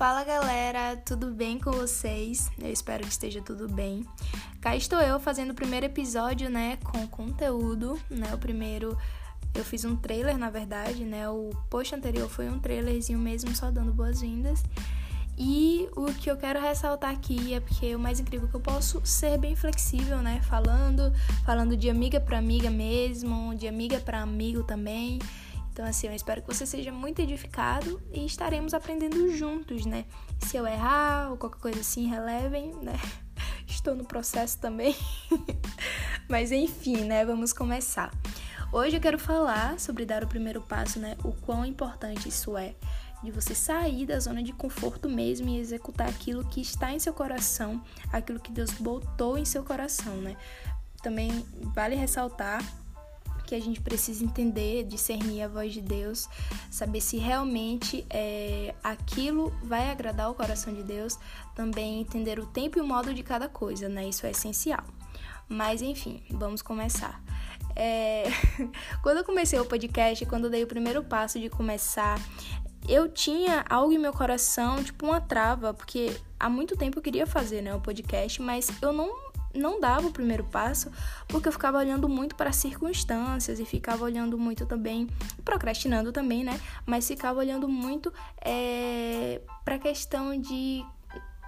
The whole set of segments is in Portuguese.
Fala galera, tudo bem com vocês? Eu espero que esteja tudo bem. Cá estou eu fazendo o primeiro episódio, né, com conteúdo, né? O primeiro eu fiz um trailer, na verdade, né? O post anterior foi um trailerzinho mesmo, só dando boas-vindas. E o que eu quero ressaltar aqui é porque o mais incrível é que eu posso ser bem flexível, né? Falando, falando de amiga para amiga mesmo, de amiga para amigo também. Então, assim, eu espero que você seja muito edificado e estaremos aprendendo juntos, né? Se eu errar ou qualquer coisa assim, relevem, né? Estou no processo também. Mas enfim, né? Vamos começar. Hoje eu quero falar sobre dar o primeiro passo, né? O quão importante isso é. De você sair da zona de conforto mesmo e executar aquilo que está em seu coração, aquilo que Deus botou em seu coração, né? Também vale ressaltar que a gente precisa entender, discernir a voz de Deus, saber se realmente é, aquilo vai agradar o coração de Deus, também entender o tempo e o modo de cada coisa, né? Isso é essencial. Mas enfim, vamos começar. É... quando eu comecei o podcast, quando eu dei o primeiro passo de começar, eu tinha algo em meu coração, tipo uma trava, porque há muito tempo eu queria fazer, né, o podcast, mas eu não não dava o primeiro passo porque eu ficava olhando muito para as circunstâncias e ficava olhando muito também, procrastinando também, né? Mas ficava olhando muito é, para a questão de.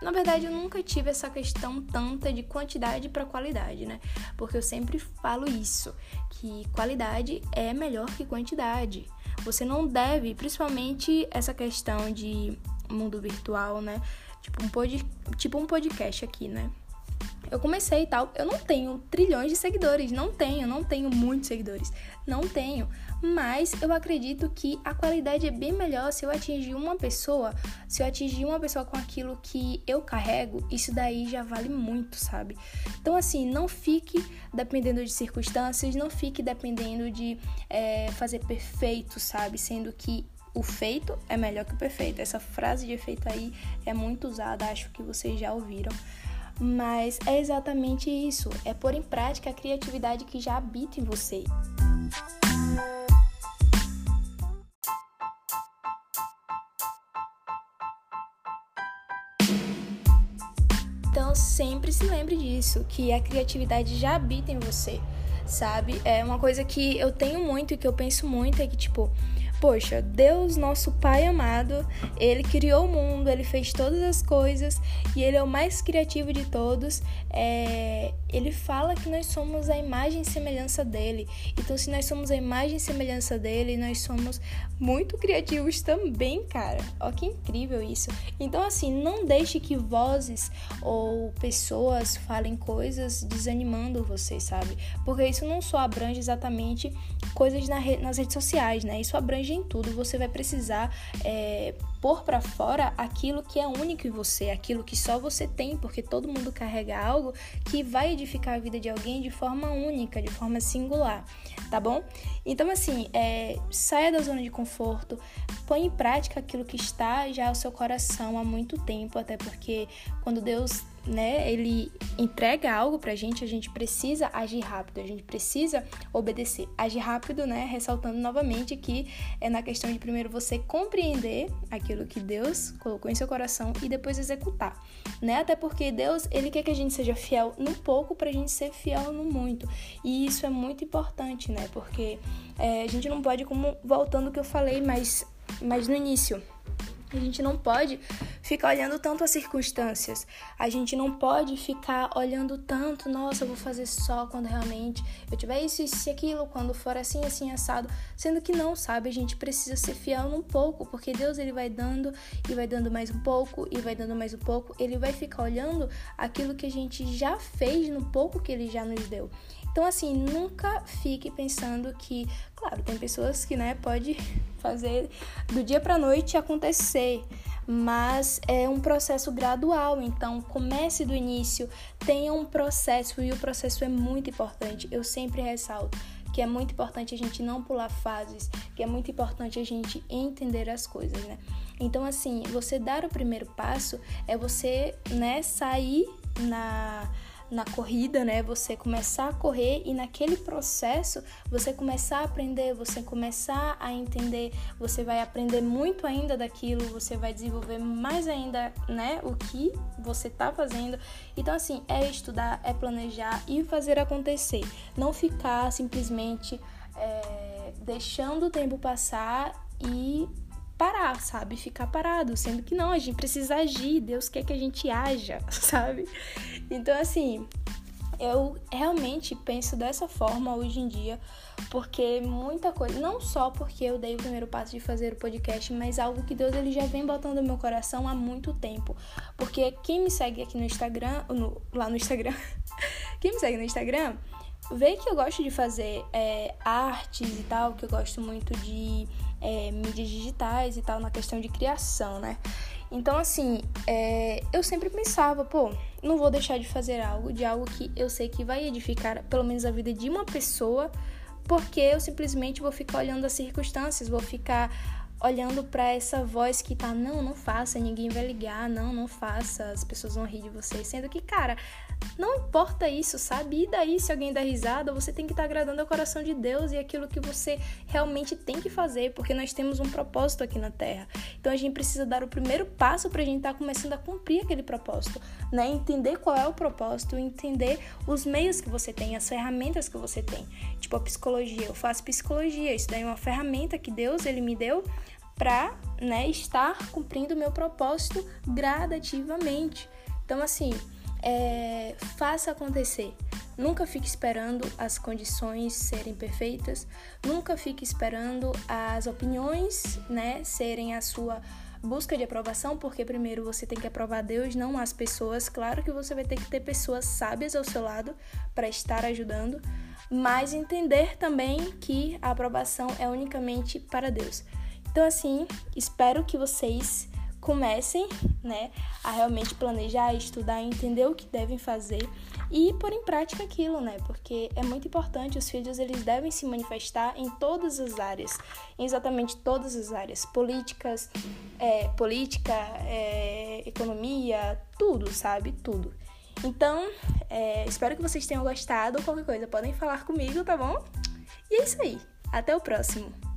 Na verdade, eu nunca tive essa questão tanta de quantidade para qualidade, né? Porque eu sempre falo isso, que qualidade é melhor que quantidade. Você não deve, principalmente essa questão de mundo virtual, né? Tipo um, pod, tipo um podcast aqui, né? Eu comecei e tal. Eu não tenho trilhões de seguidores, não tenho, não tenho muitos seguidores, não tenho. Mas eu acredito que a qualidade é bem melhor se eu atingir uma pessoa, se eu atingir uma pessoa com aquilo que eu carrego, isso daí já vale muito, sabe? Então, assim, não fique dependendo de circunstâncias, não fique dependendo de é, fazer perfeito, sabe? Sendo que o feito é melhor que o perfeito. Essa frase de efeito aí é muito usada, acho que vocês já ouviram. Mas é exatamente isso, é pôr em prática a criatividade que já habita em você. Então sempre se lembre disso, que a criatividade já habita em você, sabe? É uma coisa que eu tenho muito e que eu penso muito é que tipo, Poxa, Deus, nosso Pai amado, ele criou o mundo, ele fez todas as coisas e ele é o mais criativo de todos. É... Ele fala que nós somos a imagem e semelhança dele. Então, se nós somos a imagem e semelhança dele, nós somos muito criativos também, cara. Ó, que incrível isso. Então, assim, não deixe que vozes ou pessoas falem coisas desanimando você, sabe? Porque isso não só abrange exatamente coisas nas redes sociais, né? Isso abrange em tudo, você vai precisar é, pôr para fora aquilo que é único em você, aquilo que só você tem, porque todo mundo carrega algo que vai edificar a vida de alguém de forma única, de forma singular, tá bom? Então, assim, é, saia da zona de conforto, põe em prática aquilo que está já ao seu coração há muito tempo, até porque quando Deus né, ele entrega algo pra gente, a gente precisa agir rápido, a gente precisa obedecer. Agir rápido, né, ressaltando novamente que é na questão de primeiro você compreender aquilo que Deus colocou em seu coração e depois executar, né? Até porque Deus, ele quer que a gente seja fiel no pouco pra gente ser fiel no muito. E isso é muito importante, né? Porque é, a gente não pode, como voltando ao que eu falei, mas, mas no início, a gente não pode ficar olhando tanto as circunstâncias. A gente não pode ficar olhando tanto, nossa, eu vou fazer só quando realmente eu tiver isso, isso e aquilo, quando for assim, assim, assado. Sendo que não, sabe? A gente precisa ser fiel num pouco, porque Deus ele vai dando e vai dando mais um pouco e vai dando mais um pouco. Ele vai ficar olhando aquilo que a gente já fez no pouco que ele já nos deu. Então, assim, nunca fique pensando que, claro, tem pessoas que, né, pode fazer do dia para noite acontecer, mas é um processo gradual. Então, comece do início, tenha um processo e o processo é muito importante. Eu sempre ressalto que é muito importante a gente não pular fases, que é muito importante a gente entender as coisas, né? Então, assim, você dar o primeiro passo é você, né, sair na na corrida, né? Você começar a correr e naquele processo você começar a aprender, você começar a entender, você vai aprender muito ainda daquilo, você vai desenvolver mais ainda, né? O que você tá fazendo. Então, assim, é estudar, é planejar e fazer acontecer. Não ficar simplesmente é, deixando o tempo passar e parar, sabe? Ficar parado, sendo que não, a gente precisa agir, Deus quer que a gente haja, sabe? Então, assim, eu realmente penso dessa forma hoje em dia, porque muita coisa, não só porque eu dei o primeiro passo de fazer o podcast, mas algo que Deus ele já vem botando no meu coração há muito tempo. Porque quem me segue aqui no Instagram, no, lá no Instagram, quem me segue no Instagram, vê que eu gosto de fazer é, artes e tal, que eu gosto muito de é, mídias digitais e tal, na questão de criação, né? Então, assim, é, eu sempre pensava, pô, não vou deixar de fazer algo, de algo que eu sei que vai edificar pelo menos a vida de uma pessoa, porque eu simplesmente vou ficar olhando as circunstâncias, vou ficar olhando para essa voz que tá, não, não faça, ninguém vai ligar, não, não faça, as pessoas vão rir de você, sendo que, cara, não importa isso, sabe? E daí se alguém dá risada, você tem que estar tá agradando ao coração de Deus e aquilo que você realmente tem que fazer, porque nós temos um propósito aqui na Terra. Então a gente precisa dar o primeiro passo para a gente estar tá começando a cumprir aquele propósito, né? Entender qual é o propósito, entender os meios que você tem, as ferramentas que você tem. Tipo a psicologia, eu faço psicologia, isso daí é uma ferramenta que Deus ele me deu para, né, estar cumprindo o meu propósito gradativamente. Então assim, é, faça acontecer. Nunca fique esperando as condições serem perfeitas, nunca fique esperando as opiniões, né, serem a sua busca de aprovação, porque primeiro você tem que aprovar Deus, não as pessoas. Claro que você vai ter que ter pessoas sábias ao seu lado para estar ajudando, mas entender também que a aprovação é unicamente para Deus. Então assim, espero que vocês comecem, né, a realmente planejar, estudar, entender o que devem fazer e pôr em prática aquilo, né? Porque é muito importante, os filhos eles devem se manifestar em todas as áreas, em exatamente todas as áreas, políticas, é, política, é, economia, tudo, sabe? Tudo. Então, é, espero que vocês tenham gostado. Qualquer coisa, podem falar comigo, tá bom? E é isso aí. Até o próximo.